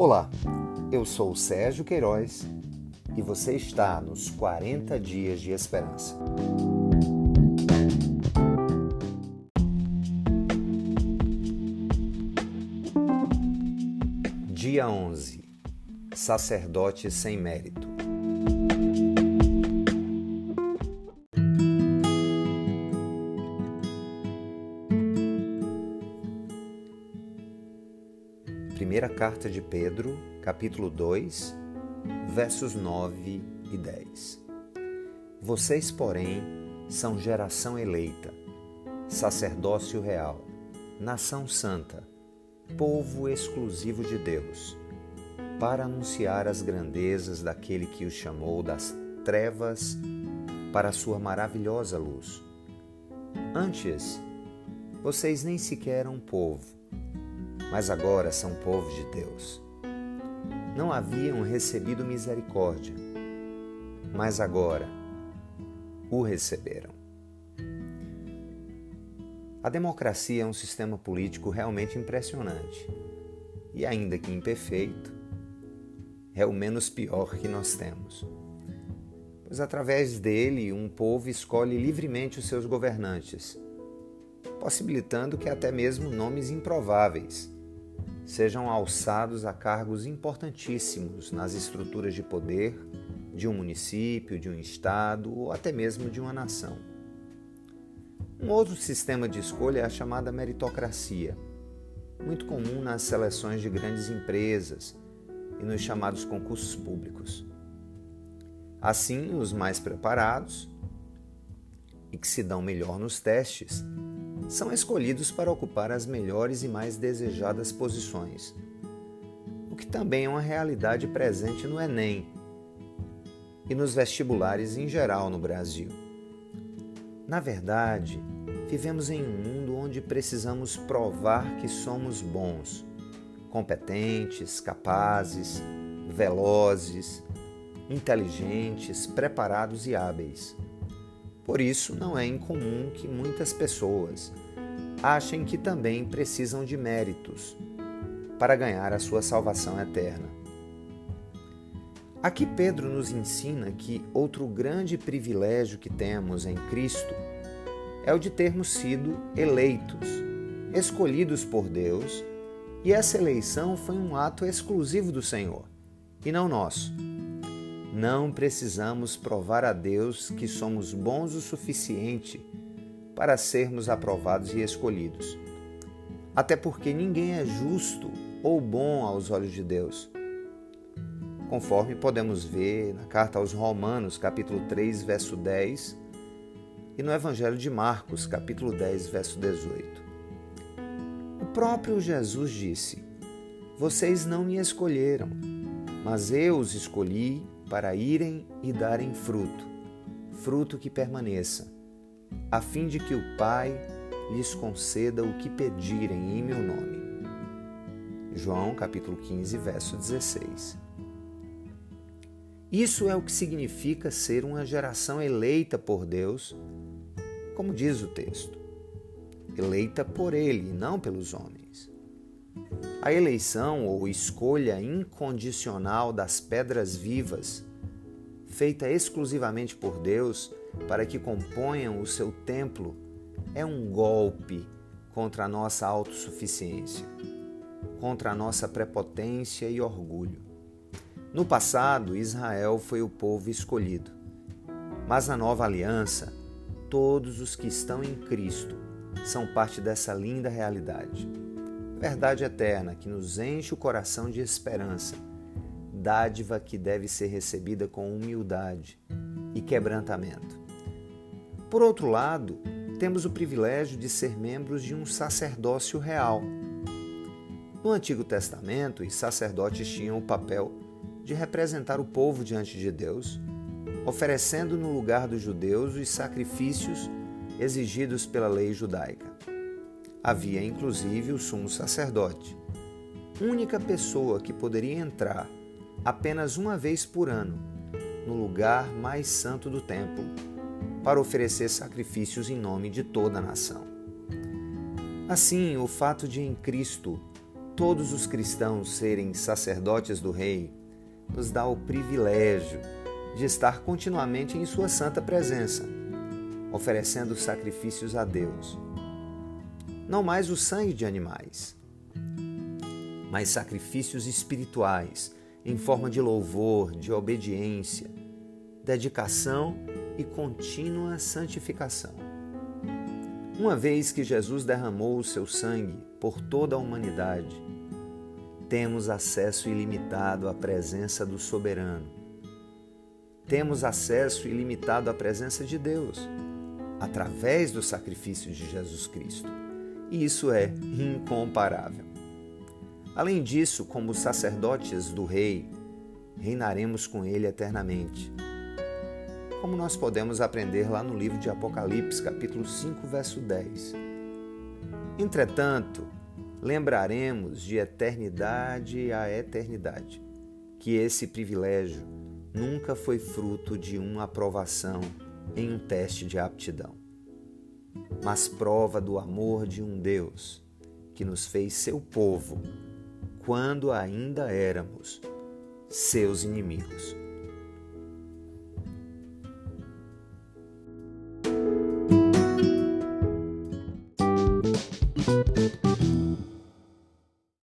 Olá, eu sou o Sérgio Queiroz e você está nos 40 Dias de Esperança. Dia 11 Sacerdote sem mérito. Primeira carta de Pedro, capítulo 2, versos 9 e 10. Vocês, porém, são geração eleita, sacerdócio real, nação santa, povo exclusivo de Deus, para anunciar as grandezas daquele que os chamou das trevas para a sua maravilhosa luz. Antes, vocês nem sequer eram povo, mas agora são povo de Deus. Não haviam recebido misericórdia, mas agora o receberam. A democracia é um sistema político realmente impressionante e, ainda que imperfeito, é o menos pior que nós temos. Pois através dele um povo escolhe livremente os seus governantes, possibilitando que até mesmo nomes improváveis sejam alçados a cargos importantíssimos nas estruturas de poder de um município, de um estado ou até mesmo de uma nação. Um outro sistema de escolha é a chamada meritocracia, muito comum nas seleções de grandes empresas e nos chamados concursos públicos. Assim, os mais preparados e que se dão melhor nos testes são escolhidos para ocupar as melhores e mais desejadas posições, o que também é uma realidade presente no Enem e nos vestibulares em geral no Brasil. Na verdade, vivemos em um mundo onde precisamos provar que somos bons, competentes, capazes, velozes, inteligentes, preparados e hábeis. Por isso, não é incomum que muitas pessoas achem que também precisam de méritos para ganhar a sua salvação eterna. Aqui Pedro nos ensina que outro grande privilégio que temos em Cristo é o de termos sido eleitos, escolhidos por Deus, e essa eleição foi um ato exclusivo do Senhor e não nosso. Não precisamos provar a Deus que somos bons o suficiente para sermos aprovados e escolhidos. Até porque ninguém é justo ou bom aos olhos de Deus. Conforme podemos ver na carta aos Romanos, capítulo 3, verso 10, e no Evangelho de Marcos, capítulo 10, verso 18. O próprio Jesus disse: Vocês não me escolheram, mas eu os escolhi para irem e darem fruto, fruto que permaneça, a fim de que o Pai lhes conceda o que pedirem em meu nome. João capítulo 15, verso 16. Isso é o que significa ser uma geração eleita por Deus, como diz o texto. Eleita por Ele, não pelos homens. A eleição ou escolha incondicional das pedras vivas, feita exclusivamente por Deus para que componham o seu templo, é um golpe contra a nossa autossuficiência, contra a nossa prepotência e orgulho. No passado, Israel foi o povo escolhido, mas na nova aliança, todos os que estão em Cristo são parte dessa linda realidade verdade eterna que nos enche o coração de esperança, dádiva que deve ser recebida com humildade e quebrantamento. Por outro lado, temos o privilégio de ser membros de um sacerdócio real. No Antigo Testamento, os sacerdotes tinham o papel de representar o povo diante de Deus, oferecendo no lugar dos judeus os sacrifícios exigidos pela lei judaica. Havia inclusive o sumo sacerdote, única pessoa que poderia entrar apenas uma vez por ano no lugar mais santo do templo para oferecer sacrifícios em nome de toda a nação. Assim, o fato de em Cristo todos os cristãos serem sacerdotes do Rei nos dá o privilégio de estar continuamente em Sua santa presença, oferecendo sacrifícios a Deus. Não mais o sangue de animais, mas sacrifícios espirituais em forma de louvor, de obediência, dedicação e contínua santificação. Uma vez que Jesus derramou o seu sangue por toda a humanidade, temos acesso ilimitado à presença do soberano. Temos acesso ilimitado à presença de Deus através do sacrifício de Jesus Cristo. E isso é incomparável. Além disso, como sacerdotes do Rei, reinaremos com Ele eternamente. Como nós podemos aprender lá no livro de Apocalipse, capítulo 5, verso 10. Entretanto, lembraremos de eternidade a eternidade que esse privilégio nunca foi fruto de uma aprovação em um teste de aptidão, mas prova do amor de um Deus que nos fez seu povo quando ainda éramos seus inimigos.